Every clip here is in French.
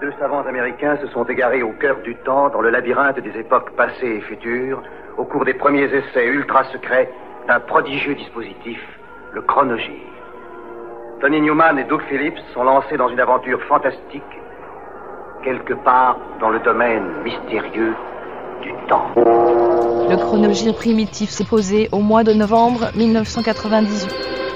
Deux savants américains se sont égarés au cœur du temps, dans le labyrinthe des époques passées et futures, au cours des premiers essais ultra secrets d'un prodigieux dispositif, le chronogire. Tony Newman et Doug Phillips sont lancés dans une aventure fantastique, quelque part dans le domaine mystérieux du temps. Le chronogire primitif s'est posé au mois de novembre 1998.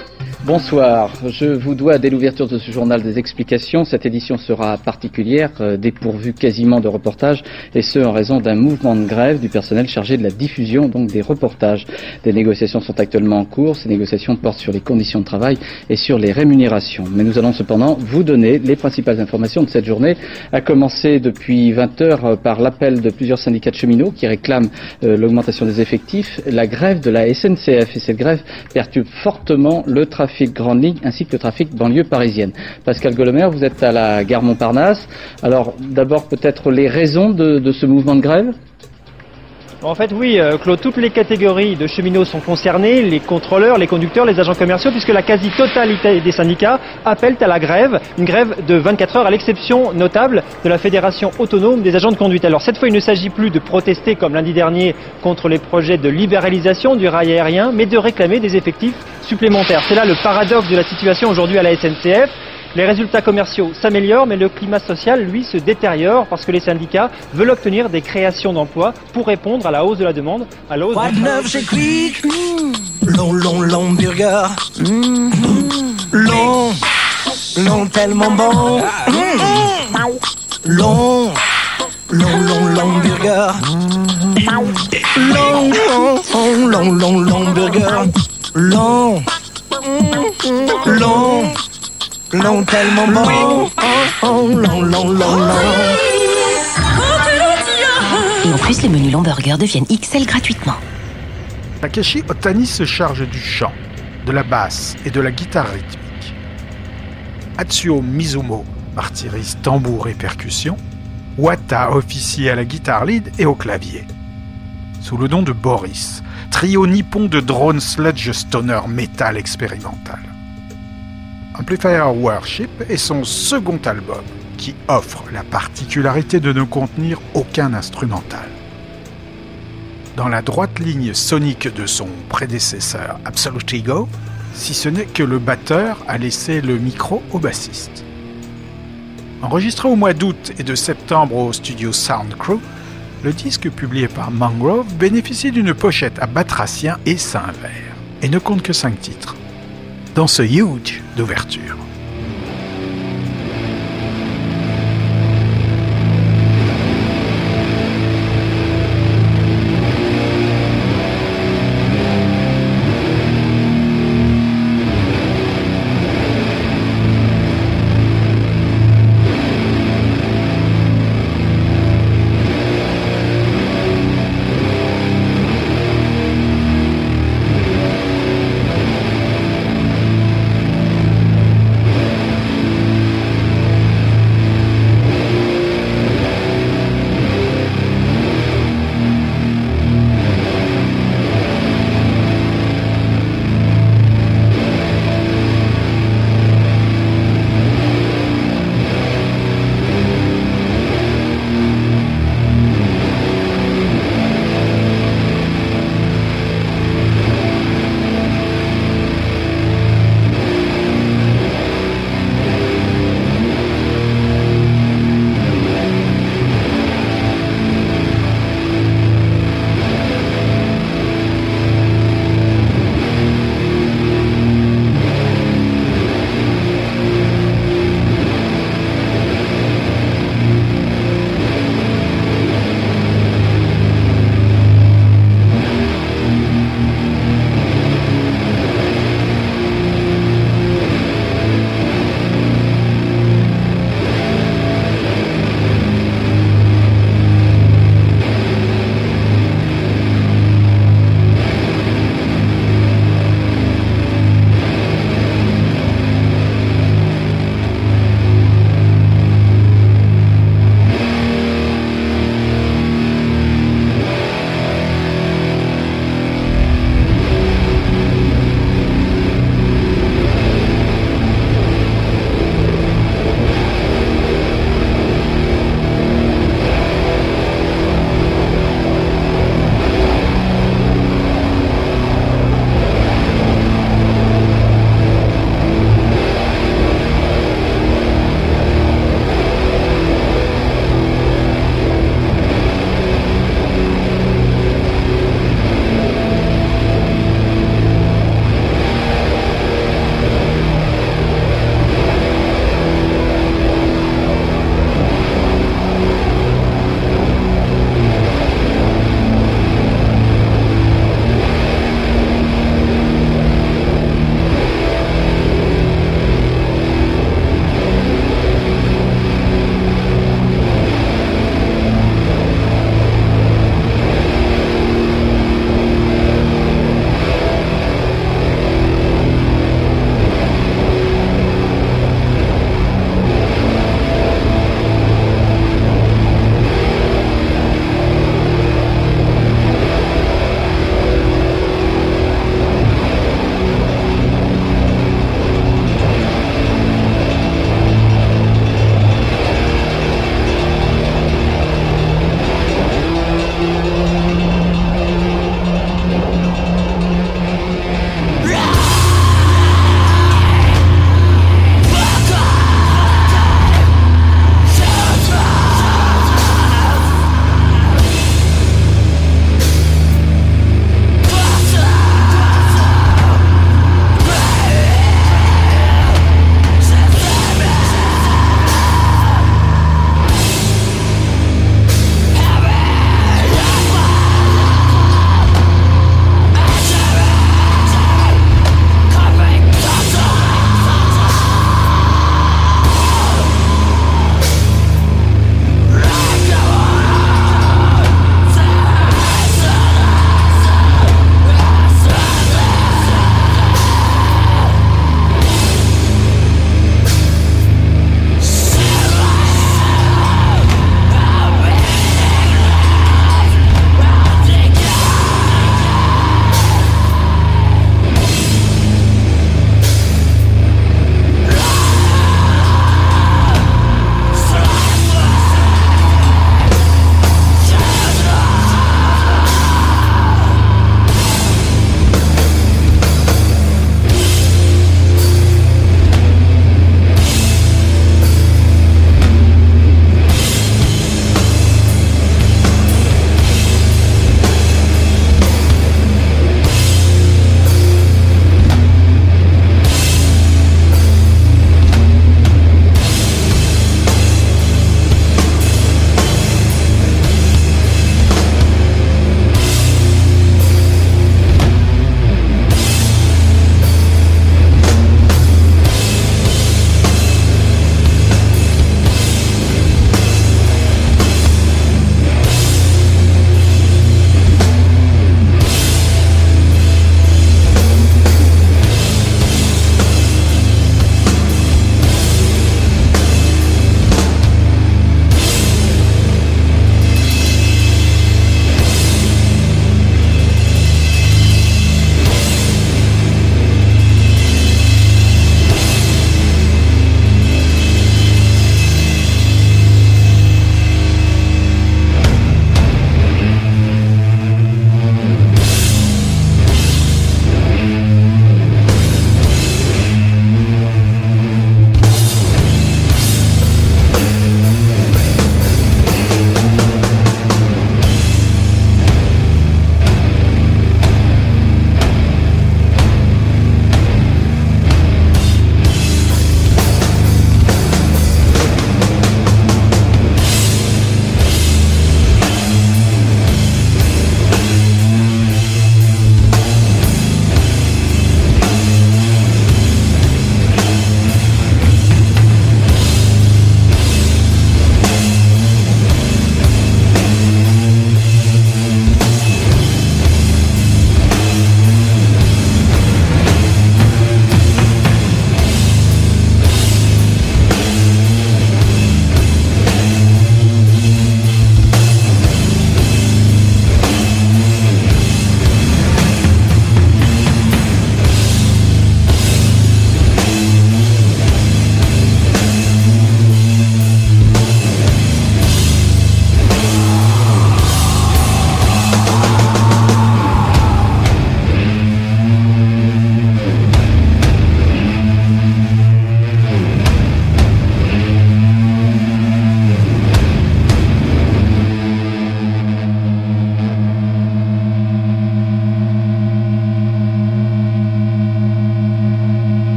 Bonsoir, je vous dois dès l'ouverture de ce journal des explications. Cette édition sera particulière, euh, dépourvue quasiment de reportages, et ce en raison d'un mouvement de grève du personnel chargé de la diffusion donc des reportages. Des négociations sont actuellement en cours. Ces négociations portent sur les conditions de travail et sur les rémunérations. Mais nous allons cependant vous donner les principales informations de cette journée, à commencer depuis 20 heures euh, par l'appel de plusieurs syndicats de cheminots qui réclament euh, l'augmentation des effectifs, la grève de la SNCF et cette grève perturbe fortement le trafic trafic grande ligne ainsi que le trafic banlieue parisienne. Pascal Golomer, vous êtes à la gare Montparnasse. Alors d'abord peut-être les raisons de, ce mouvement de grève? En fait, oui, euh, Claude, toutes les catégories de cheminots sont concernées, les contrôleurs, les conducteurs, les agents commerciaux, puisque la quasi-totalité des syndicats appellent à la grève, une grève de 24 heures, à l'exception notable de la Fédération autonome des agents de conduite. Alors cette fois, il ne s'agit plus de protester, comme lundi dernier, contre les projets de libéralisation du rail aérien, mais de réclamer des effectifs supplémentaires. C'est là le paradoxe de la situation aujourd'hui à la SNCF. Les résultats commerciaux s'améliorent, mais le climat social, lui, se détériore parce que les syndicats veulent obtenir des créations d'emplois pour répondre à la hausse de la demande, à la hausse What neuf chez Quick Long, long, long burger. Long, long, tellement bon. Long, long, long, long burger. Long, long, long, long, long burger. Long, long. Long, tellement bon. Long, long, long, long, Et en plus, les menus Burger deviennent XL gratuitement. Takeshi Otani se charge du chant, de la basse et de la guitare rythmique. Atsuo Mizumo martyrise tambour et percussion. Wata officie à la guitare lead et au clavier. Sous le nom de Boris, trio nippon de drone sludge stoner metal expérimental. Amplifier Worship est son second album, qui offre la particularité de ne contenir aucun instrumental. Dans la droite ligne sonique de son prédécesseur Absolute Ego, si ce n'est que le batteur a laissé le micro au bassiste. Enregistré au mois d'août et de septembre au studio Sound Crew, le disque publié par Mangrove bénéficie d'une pochette à batracien et sein vert, et ne compte que 5 titres dans ce huge d'ouverture.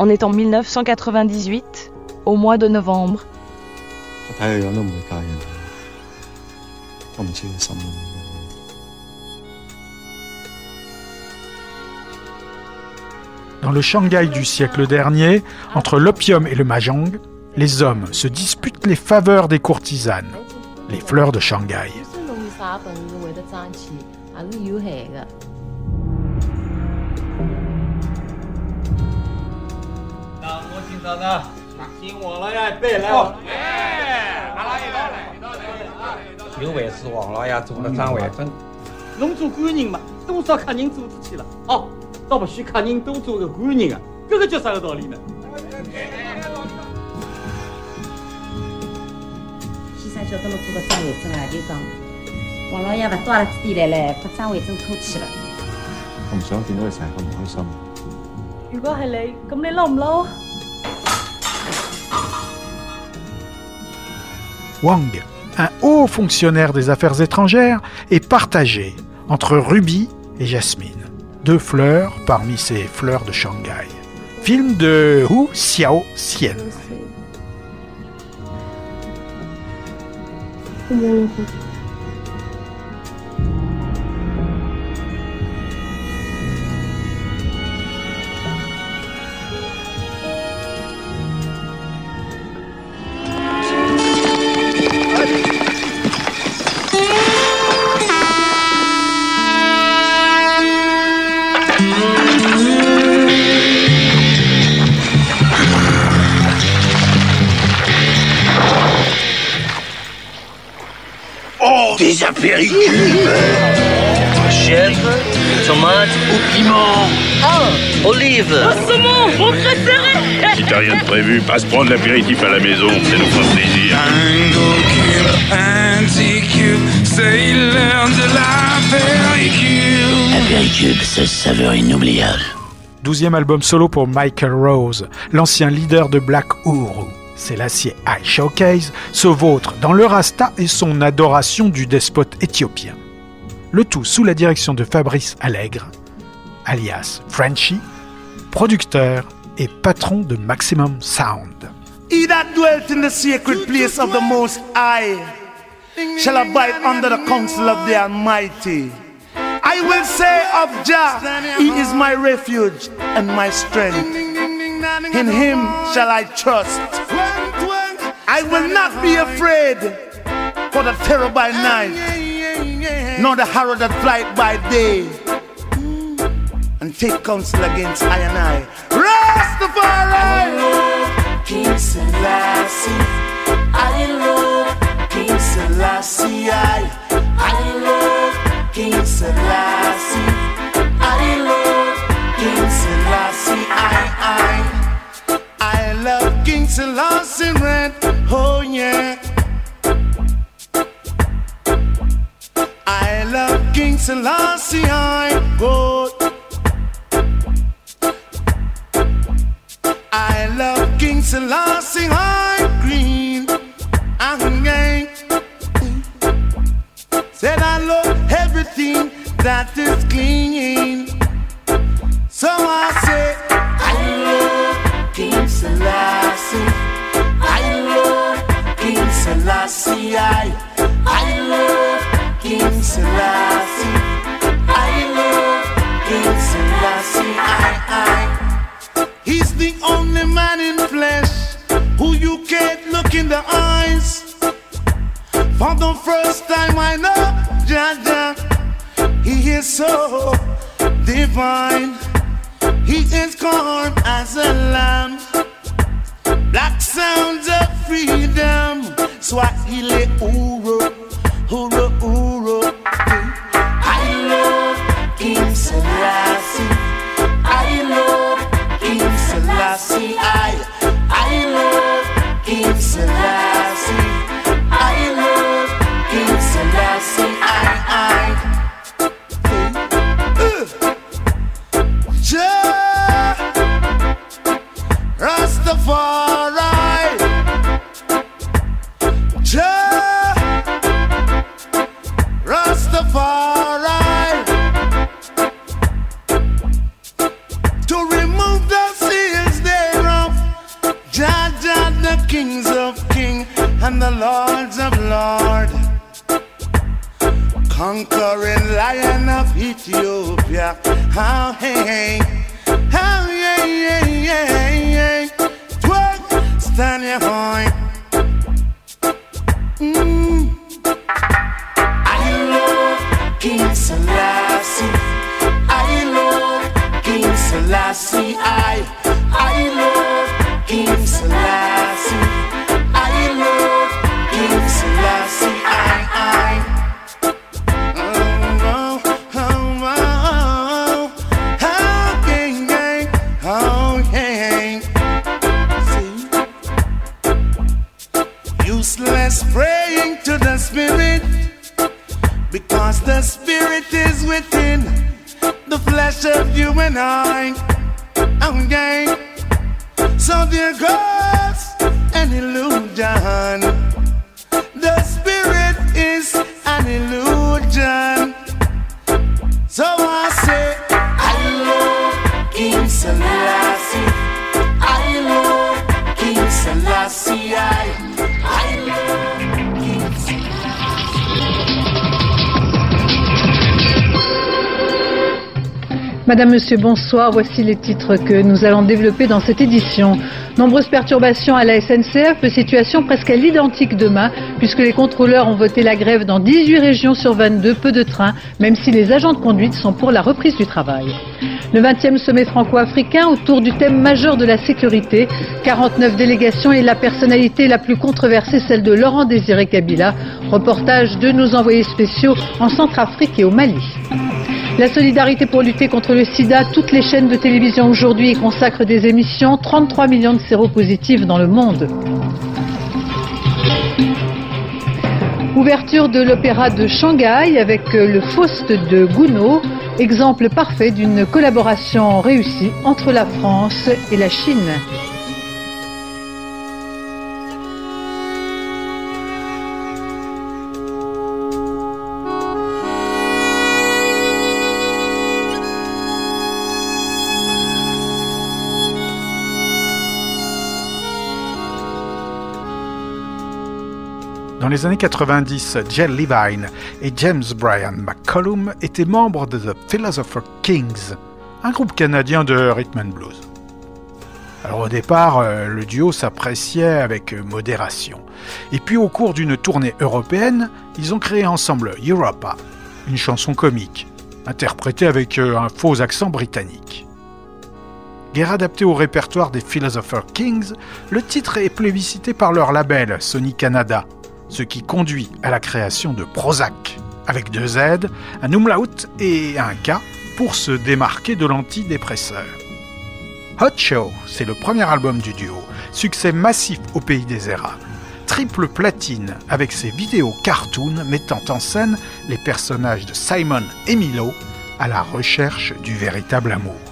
On est en 1998, au mois de novembre. Dans le Shanghai du siècle dernier, entre l'opium et le mahjong, les hommes se disputent les faveurs des courtisanes, les fleurs de Shanghai. 先生子？听王老爷背来哦。哎，王老爷到来，到来，到来。就还是王老爷做了张万分。侬做官人嘛，多少客人做出去了？哦，倒不许客人多做个官人啊，这个叫啥个道理呢？先生晓得了做了张伟珍啊，就讲王老爷不到阿拉这边来嘞，把张伟珍拖去了。我唔想见到你成个唔开心。如果系你，咁你捞唔捞啊？Wang, un haut fonctionnaire des affaires étrangères, est partagé entre Ruby et Jasmine, deux fleurs parmi ces fleurs de Shanghai. Film de Hu Xiao Xian. Des apéricubes Chèvre, tomate ou piment Oh, olive Si t'as rien de prévu, passe prendre l'apéritif à la maison, ça nous fera plaisir. Apéricube, ce saveur inoubliable. Douzième album solo pour Michael Rose, l'ancien leader de Black Uhuru. C'est l'acier Eye Showcase se vautre dans le rasta et son adoration du despote éthiopien. Le tout sous la direction de Fabrice Allègre, alias Frenchy, producteur et patron de Maximum Sound. He that dwelt in the sacred place of the Most High shall abide under the counsel of the Almighty. I will say of Jah, He is my refuge and my strength. In Him shall I trust. I will not be afraid for the terror by night, nor the horror that flight by day. And take counsel against I and I. Rastafari! King Selassie, I love King Selassie, I, I love King Selassie, Selassie, I go. I love King Selassie, I green gay. Said I love everything that is clean. So I say, I love King Selassie. I love King Selassie. I, I love King Selassie. I love King Selassie. I, I. He's the only man in flesh who you can't look in the eyes. For the first time I know Jaja, he is so divine. He is calm as a lamb. Black sounds of freedom. Swahili Uro, Uro, Uro. I love King Selassie. Madame, Monsieur, bonsoir. Voici les titres que nous allons développer dans cette édition. Nombreuses perturbations à la SNCF, situation presque à l'identique demain, puisque les contrôleurs ont voté la grève dans 18 régions sur 22, peu de trains, même si les agents de conduite sont pour la reprise du travail. Le 20e sommet franco-africain autour du thème majeur de la sécurité, 49 délégations et la personnalité la plus controversée, celle de Laurent Désiré Kabila. Reportage de nos envoyés spéciaux en Centrafrique et au Mali. La solidarité pour lutter contre le sida, toutes les chaînes de télévision aujourd'hui consacrent des émissions, 33 millions de séropositifs dans le monde. Ouverture de l'opéra de Shanghai avec le Faust de Gounod, exemple parfait d'une collaboration réussie entre la France et la Chine. Dans les années 90, Jell Levine et James Brian McCollum étaient membres de The Philosopher Kings, un groupe canadien de rhythm and blues. Alors au départ, euh, le duo s'appréciait avec modération. Et puis au cours d'une tournée européenne, ils ont créé ensemble Europa, une chanson comique, interprétée avec euh, un faux accent britannique. Guerre adapté au répertoire des Philosopher Kings, le titre est plébiscité par leur label Sony Canada, ce qui conduit à la création de Prozac, avec deux Z, un umlaut et un K pour se démarquer de l'antidépresseur. Hot Show, c'est le premier album du duo, succès massif au pays des érables. Triple platine avec ses vidéos cartoon mettant en scène les personnages de Simon et Milo à la recherche du véritable amour.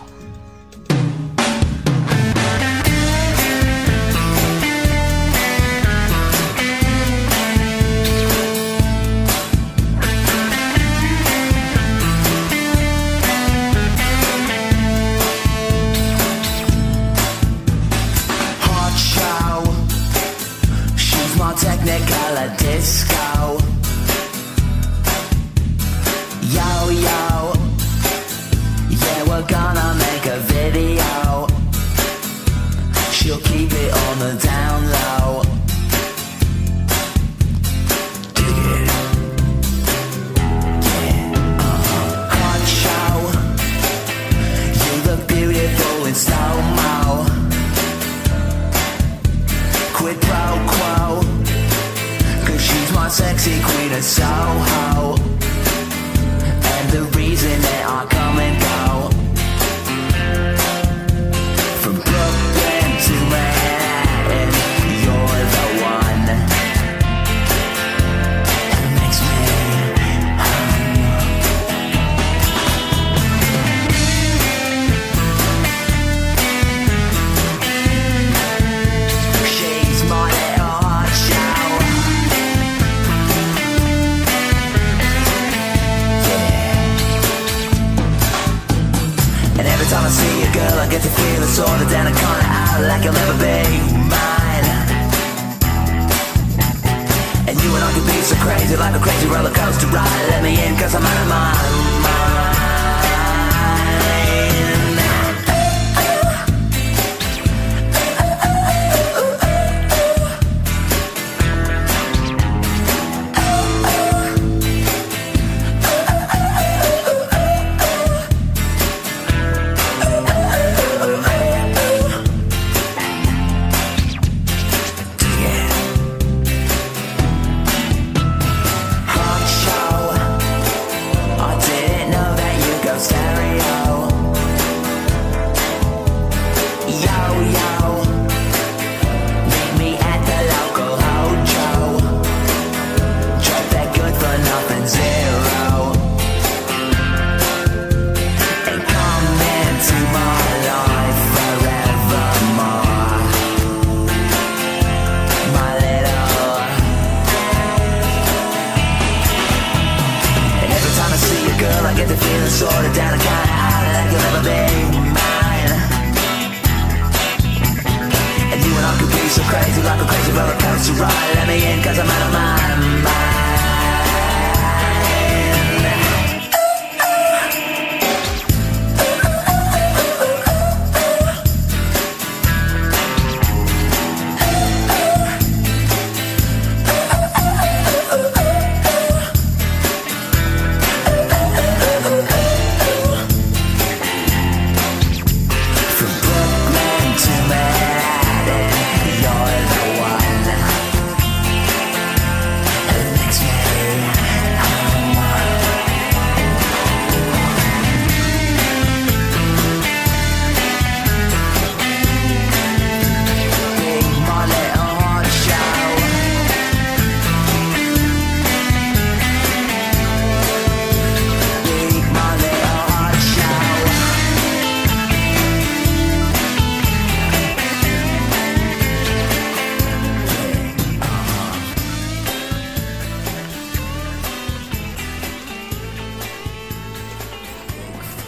To feel it sort of down a corner out like I'll never be mine. And you and I could be so crazy like a crazy roller coaster ride. Let me in cause I'm out of my mind.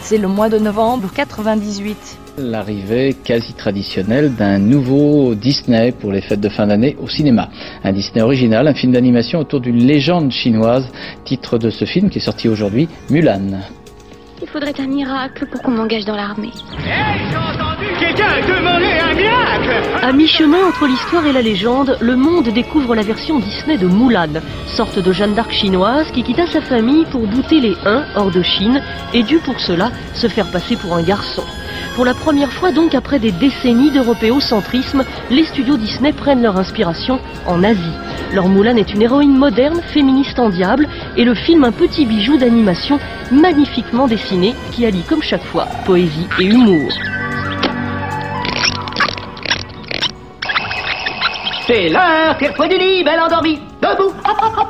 C'est le mois de novembre 98. L'arrivée quasi traditionnelle d'un nouveau Disney pour les fêtes de fin d'année au cinéma. Un Disney original, un film d'animation autour d'une légende chinoise. Titre de ce film qui est sorti aujourd'hui, Mulan. Il faudrait un miracle pour qu'on m'engage dans l'armée. A À mi-chemin entre l'histoire et la légende, le monde découvre la version Disney de Mulan, sorte de Jeanne d'Arc chinoise qui quitta sa famille pour bouter les Huns hors de Chine et dut pour cela se faire passer pour un garçon. Pour la première fois donc après des décennies d'européocentrisme, les studios Disney prennent leur inspiration en Asie. Leur Mulan est une héroïne moderne, féministe en diable, et le film un petit bijou d'animation magnifiquement dessiné qui allie comme chaque fois poésie et humour. C'est l'heure, tire-toi du lit, belle endormie. Debout, hop, hop, hop.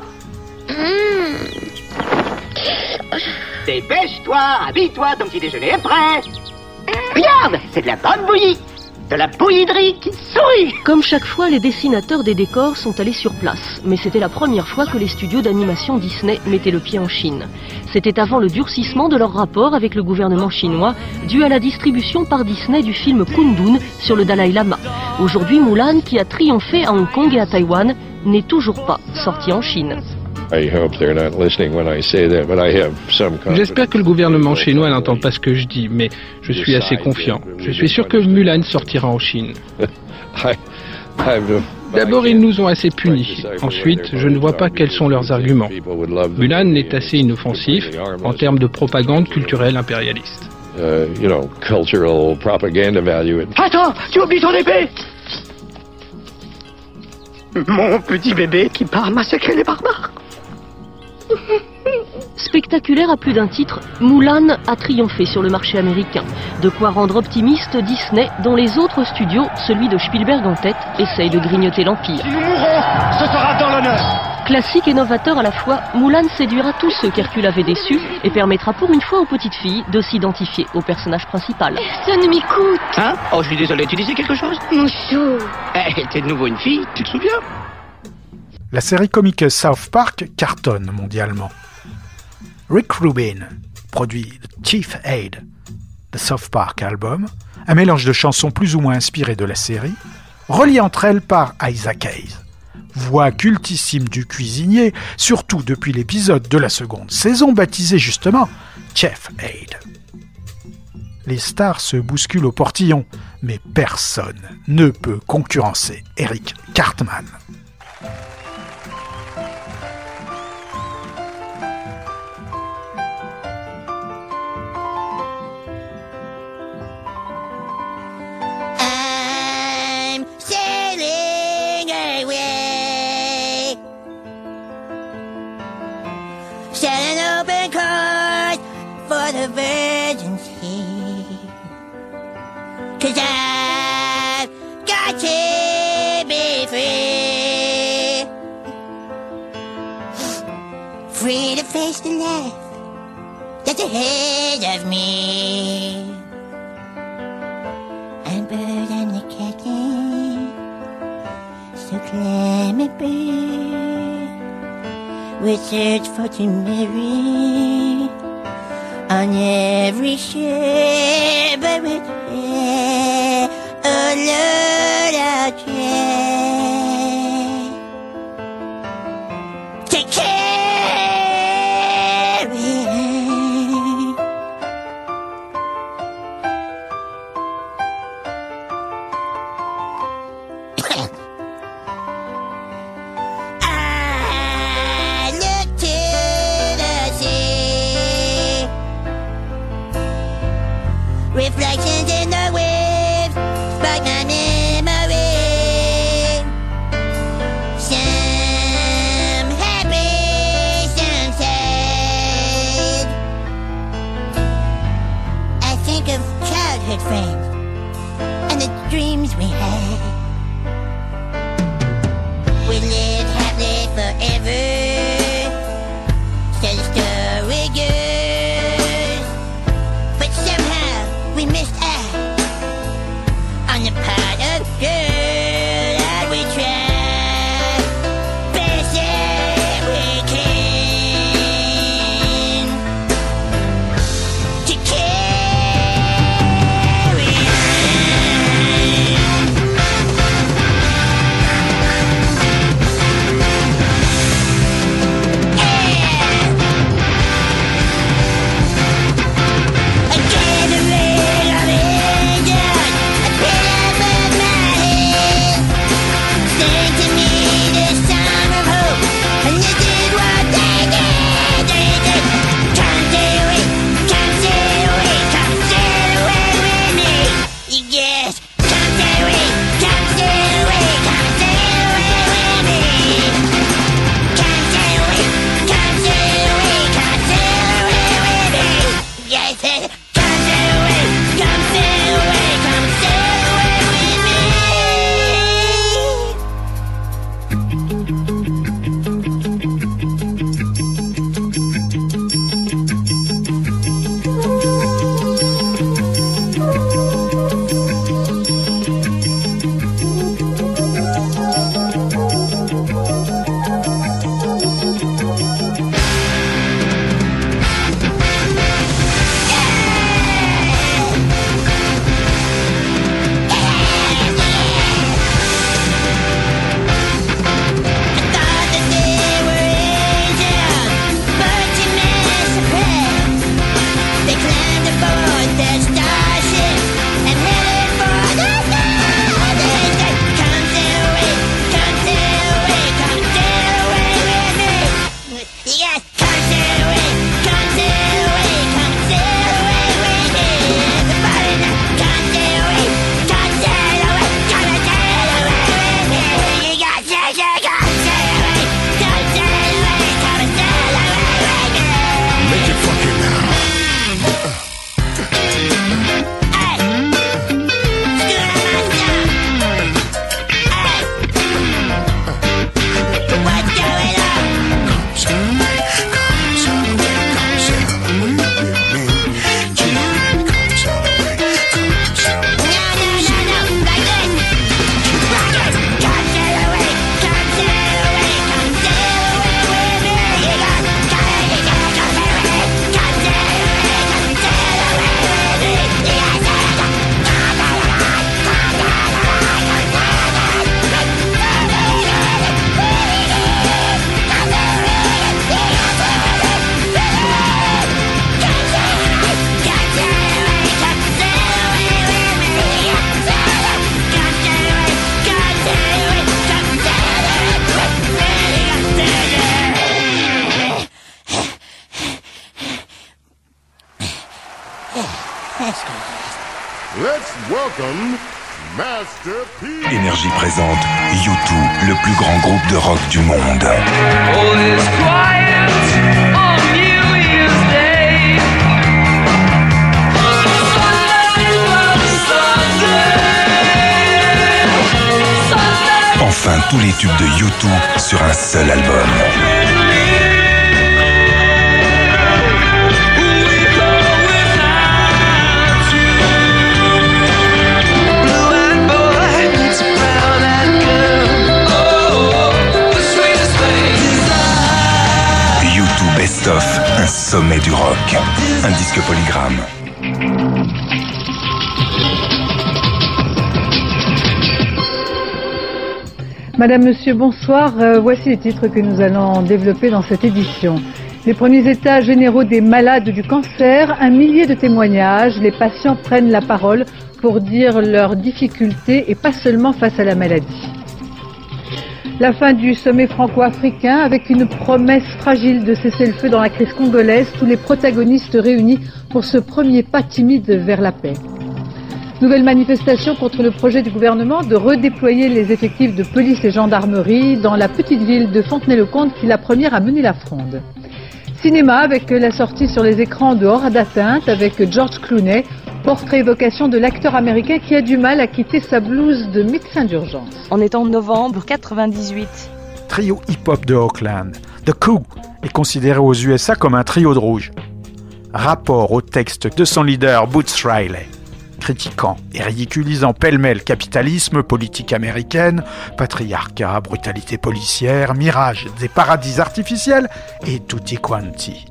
Dépêche-toi, habille-toi, ton petit déjeuner est prêt. Regarde, c'est de la bonne bouillie De la bouillie qui sourit Comme chaque fois, les dessinateurs des décors sont allés sur place, mais c'était la première fois que les studios d'animation Disney mettaient le pied en Chine. C'était avant le durcissement de leur rapport avec le gouvernement chinois, dû à la distribution par Disney du film Kundun sur le Dalai Lama. Aujourd'hui, Mulan, qui a triomphé à Hong Kong et à Taïwan, n'est toujours pas sorti en Chine. J'espère que le gouvernement chinois n'entend pas ce que je dis, mais je suis assez confiant. Je suis sûr que Mulan sortira en Chine. D'abord, ils nous ont assez punis. Ensuite, je ne vois pas quels sont leurs arguments. Mulan est assez inoffensif en termes de propagande culturelle impérialiste. Attends, tu oublies ton épée Mon petit bébé qui part massacrer les barbares Spectaculaire à plus d'un titre, Mulan a triomphé sur le marché américain. De quoi rendre optimiste Disney, dont les autres studios, celui de Spielberg en tête, essayent de grignoter l'empire. Nous mourrons, ce sera dans l'honneur Classique et novateur à la fois, Mulan séduira tous ceux qu'Hercule avait déçus et permettra pour une fois aux petites filles de s'identifier au personnage principal. Personne ne m'écoute. Hein? Oh, je suis désolé, tu disais quelque chose? Mouchou. Eh, t'es de nouveau une fille, tu te souviens? La série comique South Park cartonne mondialement. Rick Rubin produit The Chief Aid, The South Park Album, un mélange de chansons plus ou moins inspirées de la série, reliées entre elles par Isaac Hayes. voix cultissime du cuisinier, surtout depuis l'épisode de la seconde saison baptisé justement Chef Aid. Les stars se bousculent au portillon, mais personne ne peut concurrencer Eric Cartman. Face the life that's ahead of me. And bird and the captain So claim it bird We search for to marry On every ship But we try Oh Lord Reflections in the waves spark my welcome Master P. Énergie présente U2, le plus grand groupe de rock du monde. Enfin, tous les tubes de U2 sur un seul album. Sommet du rock. Un disque polygramme. Madame, Monsieur, bonsoir. Euh, voici les titres que nous allons développer dans cette édition. Les premiers états généraux des malades du cancer, un millier de témoignages, les patients prennent la parole pour dire leurs difficultés et pas seulement face à la maladie. La fin du sommet franco-africain avec une promesse fragile de cesser le feu dans la crise congolaise, tous les protagonistes réunis pour ce premier pas timide vers la paix. Nouvelle manifestation contre le projet du gouvernement de redéployer les effectifs de police et gendarmerie dans la petite ville de Fontenay-le-Comte qui est la première à mener la fronde. Cinéma avec la sortie sur les écrans de Hors d'atteinte avec George Clooney, portrait évocation de l'acteur américain qui a du mal à quitter sa blouse de médecin d'urgence. On est en novembre 98. Trio hip-hop de Oakland, The Coup est considéré aux USA comme un trio de rouge. Rapport au texte de son leader Boots Riley critiquant et ridiculisant pêle-mêle capitalisme, politique américaine, patriarcat, brutalité policière, mirage des paradis artificiels et tutti quanti.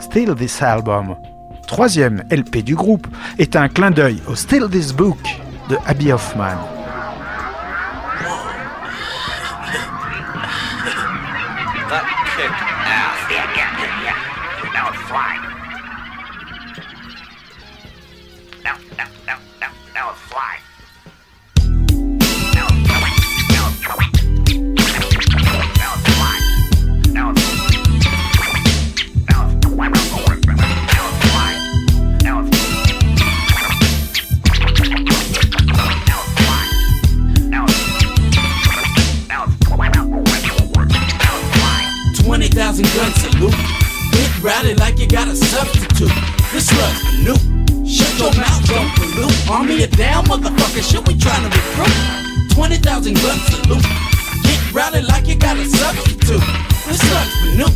Still This Album, troisième LP du groupe, est un clin d'œil au Still This Book de Abby Hoffman. 20,000 gun salute. Hit rally like you got a substitute. This for new. Shut your mouth, don't pollute. Army it down, motherfucker. Shit, we trying to recruit. 20,000 gun salute. Get rally like you got a substitute. This for new.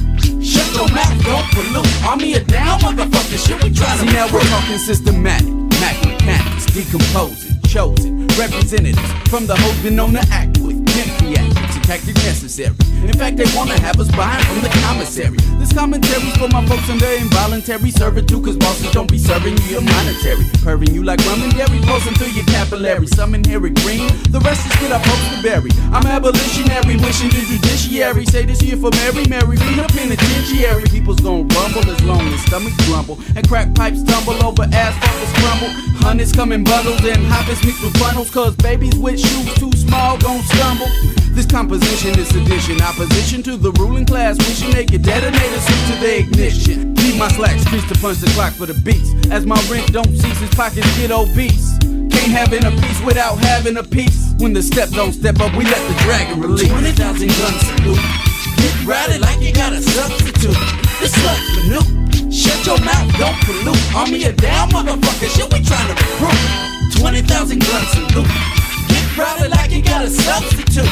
Shut your mouth, don't pollute. Army it down, motherfucker. Shit, we trying to See, now we're talking systematic. Mac mechanics, decomposing, chosen representatives from the hoes been known to act with pimp and necessary. In fact, they wanna have us buying from the commissary. This commentary's for my folks under involuntary servitude, cause bosses don't be serving you your monetary. Purring you like rum and dairy, pulsing through your capillary. Some inherit green, the rest is good I post to bury. I'm abolitionary, wishing the judiciary. Say this here for Mary, Mary, read a penitentiary. People's gonna rumble as long as stomachs grumble. And crack pipes tumble over asphalt is crumble. Hundreds come in bundles and hoppers mixed with funnels. Cause babies with shoes too small gon' stumble. This composition is sedition. Opposition to the ruling class. Wishing they could detonate us to the ignition. Keep my slacks creased to punch the clock for the beats. As my rent don't cease, his pockets get obese. Can't having a piece without having a piece. When the step don't step up, we let the dragon release. 20,000 guns salute. Get rowdy like you got a substitute. This for new. Shut your mouth, don't pollute. Army a down, motherfucker. Shit, we trying to recruit. 20,000 guns salute. Rowdy like you got a substitute.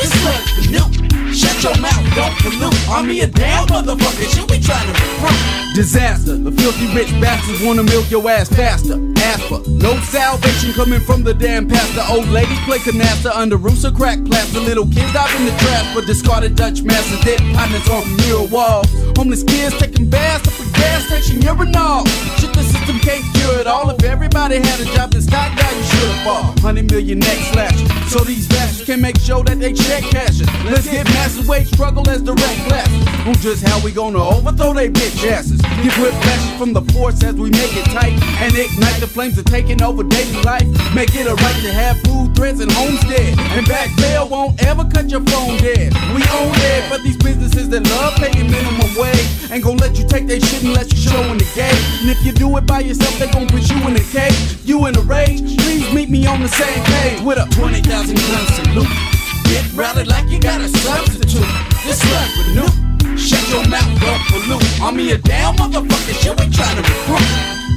This for new. Shut your mouth, don't pollute. Army a down, motherfucker. Shit, we trying to recruit. Disaster. The filthy rich bastards wanna milk your ass faster. Asper. No salvation coming from the damn pastor. Old ladies play canasta under roofs of crack plaster. Little kids dive in the trash for discarded Dutch masters. Dead partners on mirror walls. Homeless kids taking baths up a gas station urinal. Shit, the system can't cure it all. If everybody had a job, this stock you should have fall. Hundred million next slash. So these bastards can make sure that they check cashes. Let's get massive wage struggle as direct classes. On just how we gonna overthrow they bitch asses. Give whiplashes from the force as we make it tight and ignite the flames of taking over daily life. Make it a right to have food, threads, and homestead. And back bail won't ever cut your phone dead. We own it, but these businesses that love paying minimum wage ain't gonna let you take their shit unless you show in the gate. And if you do it by yourself, they gon' put you in a cage. You in a rage, please meet me on the same page with a 20,000 gun salute. Get rallied like you got a substitute. This for new. Shut your mouth, don't pollute. Army of down, motherfucker, shit we trying to recruit.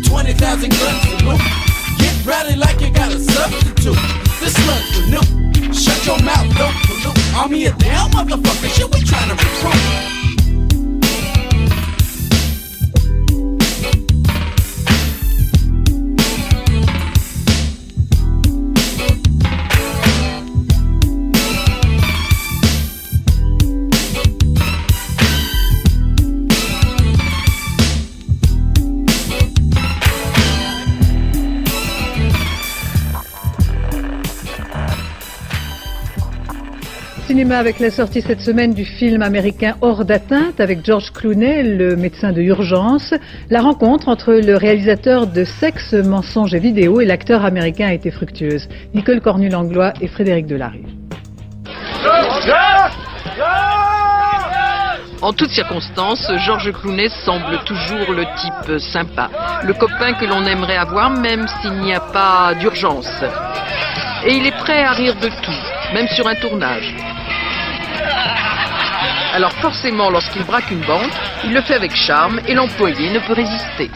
20,000 guns salute. Get rallied like you got a substitute. This for new. Shut your mouth, don't pollute. Army of down, motherfucker, shit we trying to recruit. Cinéma avec la sortie cette semaine du film américain Hors d'atteinte avec George Clooney, le médecin de urgence. La rencontre entre le réalisateur de Sexe, mensonges et vidéo et l'acteur américain a été fructueuse. Nicole Cornu-Langlois et Frédéric Delarive. En toutes circonstances, Georges Clooney semble toujours le type sympa, le copain que l'on aimerait avoir même s'il n'y a pas d'urgence. Et il est prêt à rire de tout, même sur un tournage. Alors forcément, lorsqu'il braque une banque, il le fait avec charme et l'employé ne peut résister.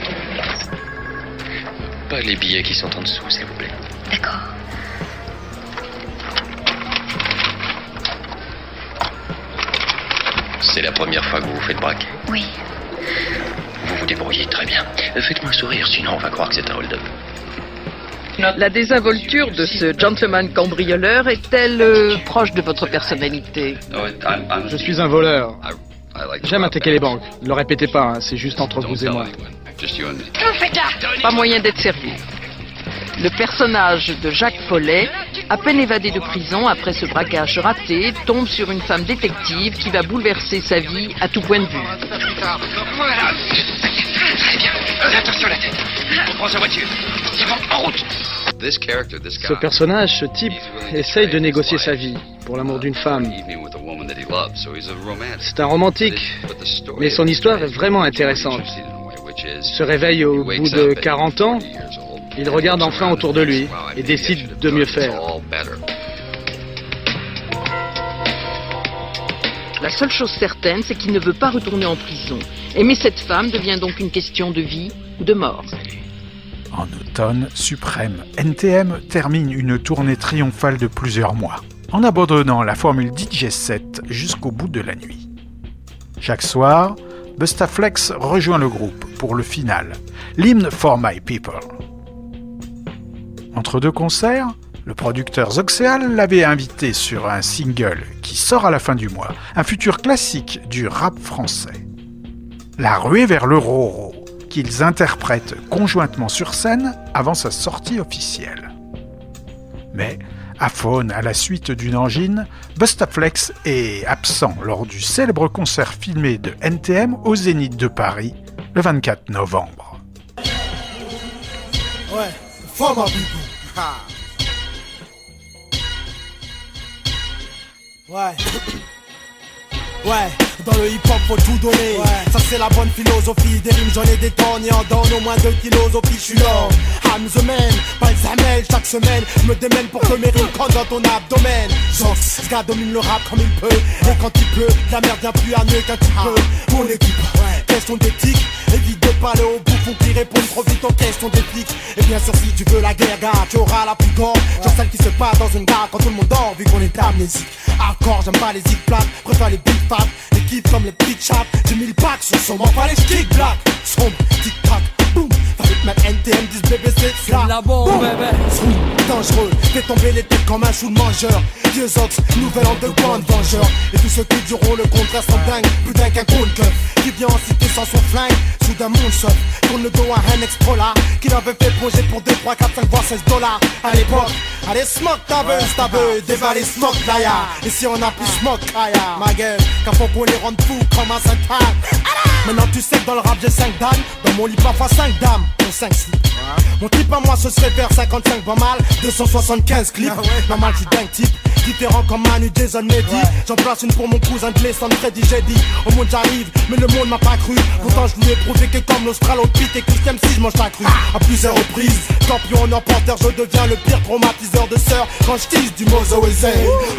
Pas les billets qui sont en dessous, s'il vous plaît. D'accord. C'est la première fois que vous vous faites braquer. Oui. Vous vous débrouillez très bien. Faites-moi un sourire, sinon on va croire que c'est un hold-up. La désinvolture de ce gentleman cambrioleur est-elle euh, proche de votre personnalité? Je suis un voleur. J'aime attaquer les banques. Ne le répétez pas, hein, c'est juste entre vous et moi. Pas moyen d'être sérieux. Le personnage de Jacques Follet, à peine évadé de prison après ce braquage raté, tombe sur une femme détective qui va bouleverser sa vie à tout point de vue. Très bien. Attention à la tête. On prend sa voiture. En route. Ce personnage, ce type, essaye de négocier sa vie pour l'amour d'une femme. C'est un romantique, mais son histoire est vraiment intéressante. Se réveille au bout de 40 ans, il regarde enfin autour de lui et décide de mieux faire. La seule chose certaine, c'est qu'il ne veut pas retourner en prison. Aimer cette femme devient donc une question de vie ou de mort. En automne suprême, NTM termine une tournée triomphale de plusieurs mois, en abandonnant la formule DJ7 jusqu'au bout de la nuit. Chaque soir, Bustaflex rejoint le groupe pour le final, l'hymne For My People. Entre deux concerts, le producteur Zoxeal l'avait invité sur un single qui sort à la fin du mois, un futur classique du rap français. La ruée vers le Roro, qu'ils interprètent conjointement sur scène avant sa sortie officielle. Mais, aphone à la suite d'une angine, Bustaflex est absent lors du célèbre concert filmé de NTM au Zénith de Paris le 24 novembre. Ouais. Ha. Ouais. Ouais, dans le hip-hop faut tout donner. Ça c'est la bonne philosophie. Des rimes j'en ai des tonnes et en donne au moins deux kilos au là. I'm the man, pas le. Chaque semaine, je me démène pour que mes rimes dans ton abdomen. Zox, ce gars domine le rap comme il peut. Et quand il pleut, la merde vient plus à mieux qu'un petit peu. Mon équipe, question d'éthique. Évite de parler aux bouffons qui répondent trop vite aux questions des. Et bien sûr, si tu veux la guerre, gars, tu auras la plus grande. Genre celle qui se passe dans une gare quand tout le monde dort, vu qu'on est amnésique. Hardcore, j'aime pas les zig plaques, préfère les big fat. Les comme les petits chaps. J'ai mis le pack sur son, pas les stick black. Sombre, tic tac, boum. Avec ma NTM 10 BBC, c'est la bombe, bébé. dangereux, fait tomber les têtes comme un chou de mangeur. Vieux ox, nouvel underground vengeur. Et tous ceux qui diront le contraire sont dingues, plus dingues qu'un keuf. Qui vient en cité sans son flingue, soudain mon sauf. Tourne le dos à un ex-prola, qui l'avait fait projet pour 2, 3, 4, 5, voire 16 dollars. À l'époque, allez smoke ta buzz, ta buzz, dévaler smoke laya. Et si on a plus smoke kaya, ma gueule, qu'à qu'on les rende fous comme un saint Maintenant tu sais que dans le rap j'ai 5 dames, dans mon lit parfois 5 dames, pour 5 slips. Mon type à moi ce serait faire 55 pas mal, 275 clips. Normal, je suis dingue type. Différent comme Manu, Jason, Mehdi. J'en place une pour mon cousin de l'Essonne, Freddy, j'ai dit. Au monde j'arrive, mais le monde m'a pas cru. Pourtant je lui ai prouvé que comme l'Australopithèque et que si je mange ta cru. À plusieurs reprises, champion en emporteur, je deviens le pire traumatiseur de sœurs. Quand je tease du Mozo.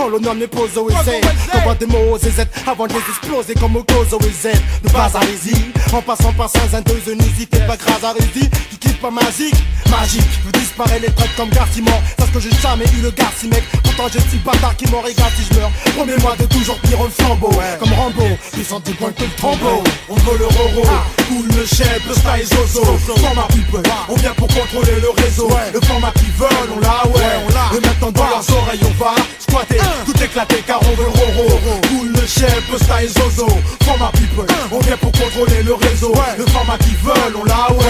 En l'honneur de mes au J'envoie des mots aux Z avant de les exploser comme au Gozo Z. De bas à en passant par Saint-Zindeuse, t'es pas Rési. Tu kiffes pas magique, magique. Je disparaître les traites comme Garciment. Parce que j'ai jamais eu le Garci mec. Pourtant j'ai si bâtard qui m'en régale si je meurs. Promets-moi de toujours pire un flambeau. Comme Rambo, puissant du coin que le tombeau. On veut le roro, cool le chef, le style zozo. Format people, on vient pour contrôler le réseau. Le format qu'ils veulent, on l'a, ouais. Et maintenant dans leurs oreilles, on va squatter, tout éclater car on veut le roro. Cool le chef, le style zozo. Format people, on vient pour contrôler le réseau. Le format qu'ils veulent, on l'a, ouais.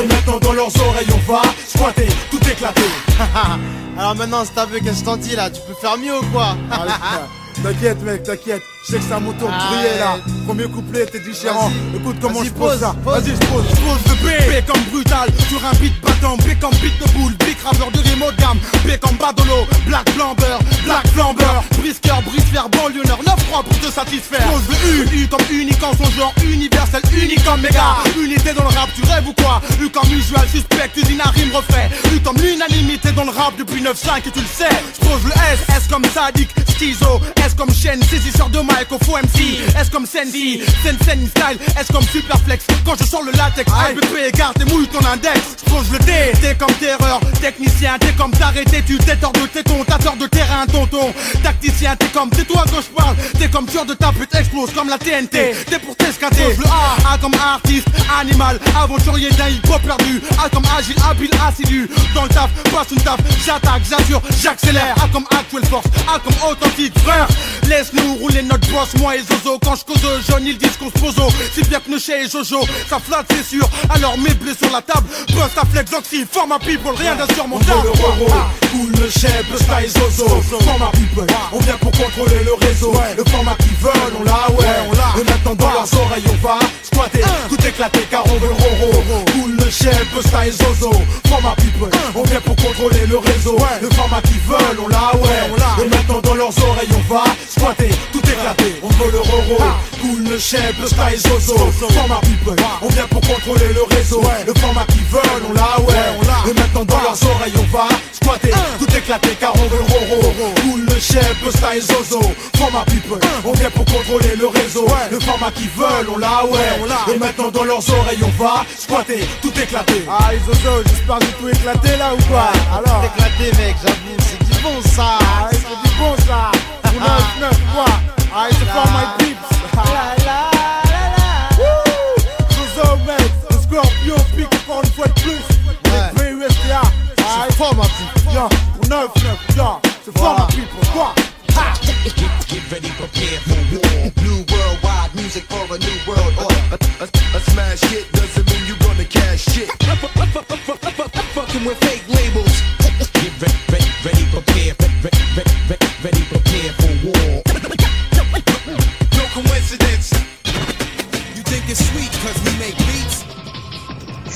Et maintenant dans leurs oreilles, on va squatter, tout éclater. Alors maintenant, c'est vu qu'est-ce que t'en dis là? Tu peux faire mieux ou quoi? T'inquiète mec, t'inquiète. Je sais que c'est un moto Ah briller là. Premier couplet, t'es différent. Écoute comment je pose ça. Vas-y, je pose. Je pose le B, B comme brutal, sur un beat battant, B comme beat de boule, big rappeur de rime haut de gamme, B comme badolo, black flamber, black flamber, brisqueur, brise fer, banlieue nord, 9-3 pour te satisfaire. Pose le U, U comme unique en son genre, universel, unique comme méga, unité dans le rap, tu rêves ou quoi? U comme usual, suspect, usine à rime refait, U comme l'unanimité dans le rap depuis 9-5 et tu le sais. Je pose le S, S comme sadique, schizo, S comme chaîne, saisisseur de mic au faux MC, S comme Sandy, Sen Sen style, S comme superflex, quand je sors le latex, ABP, garde et mouille ton index, je pose le T comme terreur, technicien, T comme t'arrêter, tu t'es hors de tes comptateurs de terrain, tonton, tacticien, T comme c'est toi que je parle, T comme tueur de ta pute, explose comme la TNT, T. Pour t'escater, le A, A comme artiste, animal, aventurier d'un hip-hop perdu, A comme agile, habile, assidu, dans le taf, passe une taf, j'attaque, j'assure, j'accélère, A comme actuelle force, A comme authentique, frère, laisse-nous rouler notre boss, moi et Zozo, quand je cause jaune, ils disent qu'on se pose si bien que chez et Jojo, ça flatte c'est sûr, alors mes blés sur la table, bust à flex, oxy, format people, rien d'insurmontable. On le roro, cool le chef, le style zozo. Format people, on vient pour contrôler le réseau. Le format qu'ils veulent, on l'a, ouais. Et maintenant dans leurs oreilles, on va squatter, tout éclater car on veut le roro. Cool le chef, le style zozo. Format people, on vient pour contrôler le réseau. Le format qu'ils veulent, on l'a, ouais. Et maintenant dans leurs oreilles, on va squatter, tout éclater. On veut le roro, cool le chef, le style zozo. Format people, on vient pour contrôler le réseau. Le format qu'ils veulent, on l'a, ouais. Et maintenant dans leurs oreilles, on va squatter, tout éclater car on veut le roro. Cool le chef, le style zozo. Format people, on vient pour contrôler le réseau. Le format qu'ils veulent, on l'a, ouais. Et maintenant dans leurs oreilles, on va squatter, tout éclater. Ah, Zozo, j'espère que tout éclaté là ou quoi? Alors Éclaté, mec, j'avoue, c'est du bon ça Ah, c'est du bon ça. Pour 9-9, quoi. Ah, c'est for my peeps. Zozo, mec, le scorpion pique encore une fois de plus. Les PUSTA. C'est fort, ma petite. Bien, pour 9-9, bien. C'est fort, ma people, quoi. Ha! Get ready, prepare for war. New worldwide music for a new world order. A, a, a smash hit doesn't mean you gonna cash shit. Fucking with fake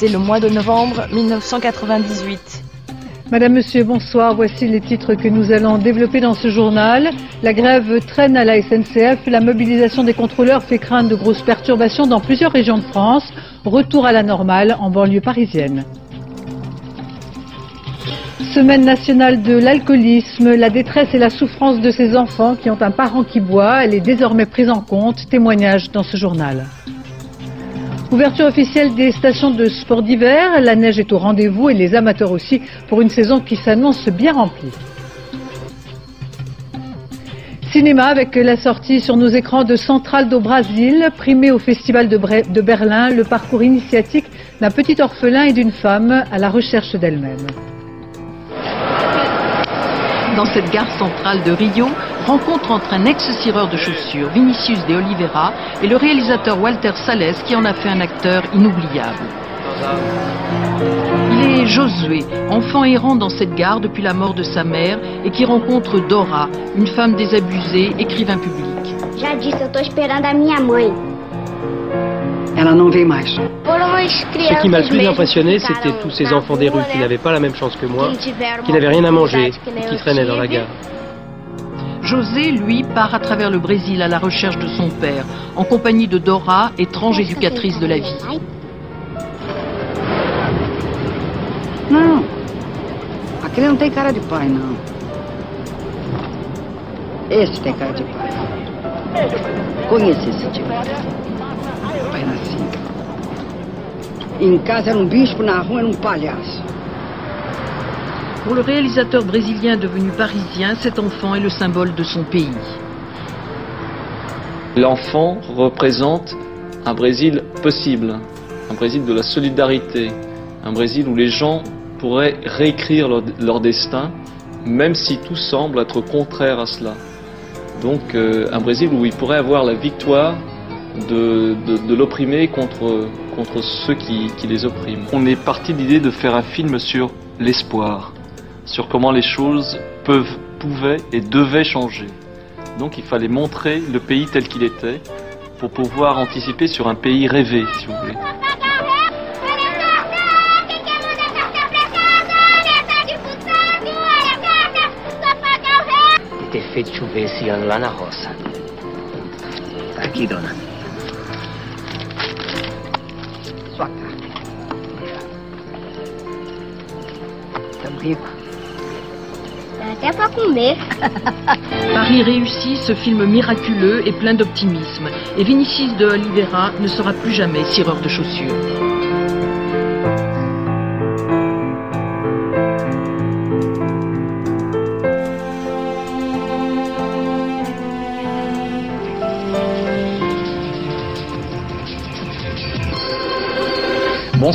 C'est le mois de novembre 1998. Madame, Monsieur, bonsoir. Voici les titres que nous allons développer dans ce journal. La grève traîne à la SNCF. La mobilisation des contrôleurs fait craindre de grosses perturbations dans plusieurs régions de France. Retour à la normale en banlieue parisienne. Semaine nationale de l'alcoolisme, la détresse et la souffrance de ces enfants qui ont un parent qui boit, elle est désormais prise en compte. Témoignage dans ce journal. Ouverture officielle des stations de sport d'hiver, la neige est au rendez-vous et les amateurs aussi pour une saison qui s'annonce bien remplie. Cinéma avec la sortie sur nos écrans de Central do Brasil, primé au Festival de, de Berlin, le parcours initiatique d'un petit orphelin et d'une femme à la recherche d'elle-même. Dans cette gare centrale de Rio, rencontre entre un ex-cireur de chaussures, Vinicius de Oliveira, et le réalisateur Walter Sales, qui en a fait un acteur inoubliable. Il est Josué, enfant errant dans cette gare depuis la mort de sa mère, et qui rencontre Dora, une femme désabusée, écrivain public. Já disse, eu tô esperando a minha mãe. Ela não vem mais. Por umas Ce qui m'a le plus impressionné, c'était tous ces enfants des rues qui n'avaient pas la même chance que moi, Qui n'avaient rien à manger, et qui traînaient dans la gare. José, lui, part à travers le Brésil à la recherche de son père, en compagnie de Dora, étrange éducatrice de la vie. Não. Aquele não tem cara de pai, não. Esse tem cara de pai. Conheci esse tipo. Pai nasci. Em casa era um bispo, na rua era um palhaço. Pour le réalisateur brésilien devenu parisien, cet enfant est le symbole de son pays. L'enfant représente un Brésil possible, un Brésil de la solidarité, un Brésil où les gens pourraient réécrire leur, leur destin, même si tout semble être contraire à cela. Donc euh, un Brésil où il pourrait avoir la victoire de, de, de l'opprimé contre, contre ceux qui, qui les oppriment. On est parti de l'idée de faire un film sur l'espoir, sur comment les choses peuvent, pouvaient et devaient changer. Donc il fallait montrer le pays tel qu'il était pour pouvoir anticiper sur un pays rêvé, si vous voulez. Paris réussit ce film miraculeux et plein d'optimisme, et Vinicius de Oliveira ne sera plus jamais cireur de chaussures.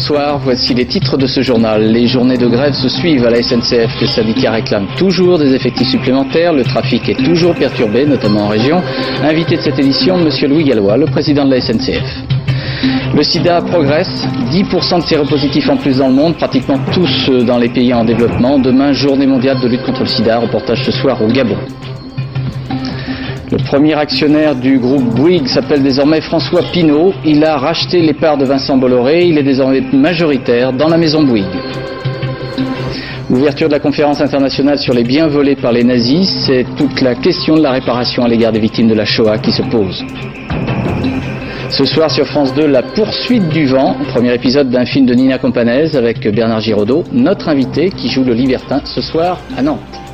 Bonsoir, voici les titres de ce journal. Les journées de grève se suivent à la SNCF. Le syndicat réclame toujours des effectifs supplémentaires. Le trafic est toujours perturbé, notamment en région. Invité de cette édition, Monsieur Louis Gallois, le président de la SNCF. Le sida progresse, 10% de séropositifs en plus dans le monde, pratiquement tous euh, dans les pays en développement. Demain, journée mondiale de lutte contre le sida, reportage ce soir au Gabon. Le premier actionnaire du groupe Bouygues s'appelle désormais François Pinault. Il a racheté les parts de Vincent Bolloré. Il est désormais majoritaire dans la maison Bouygues. Ouverture de la conférence internationale sur les biens volés par les nazis, c'est toute la question de la réparation à l'égard des victimes de la Shoah qui se pose. Ce soir sur France 2, La poursuite du vent, premier épisode d'un film de Nina Companese avec Bernard Giraudot, notre invité qui joue le libertin ce soir à Nantes.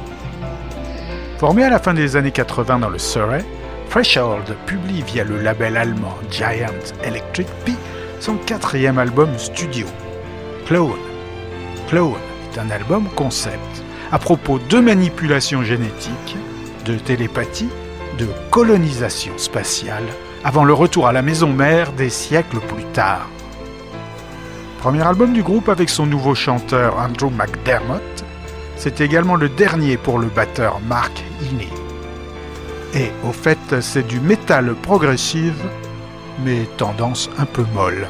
Formé à la fin des années 80 dans le Surrey, Threshold publie via le label allemand Giant Electric P son quatrième album studio, Clone. Clone est un album concept à propos de manipulation génétique, de télépathie, de colonisation spatiale, avant le retour à la maison mère des siècles plus tard. Premier album du groupe avec son nouveau chanteur Andrew McDermott, c'est également le dernier pour le batteur Mark Heaney. Et au fait, c'est du métal progressive, mais tendance un peu molle.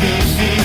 this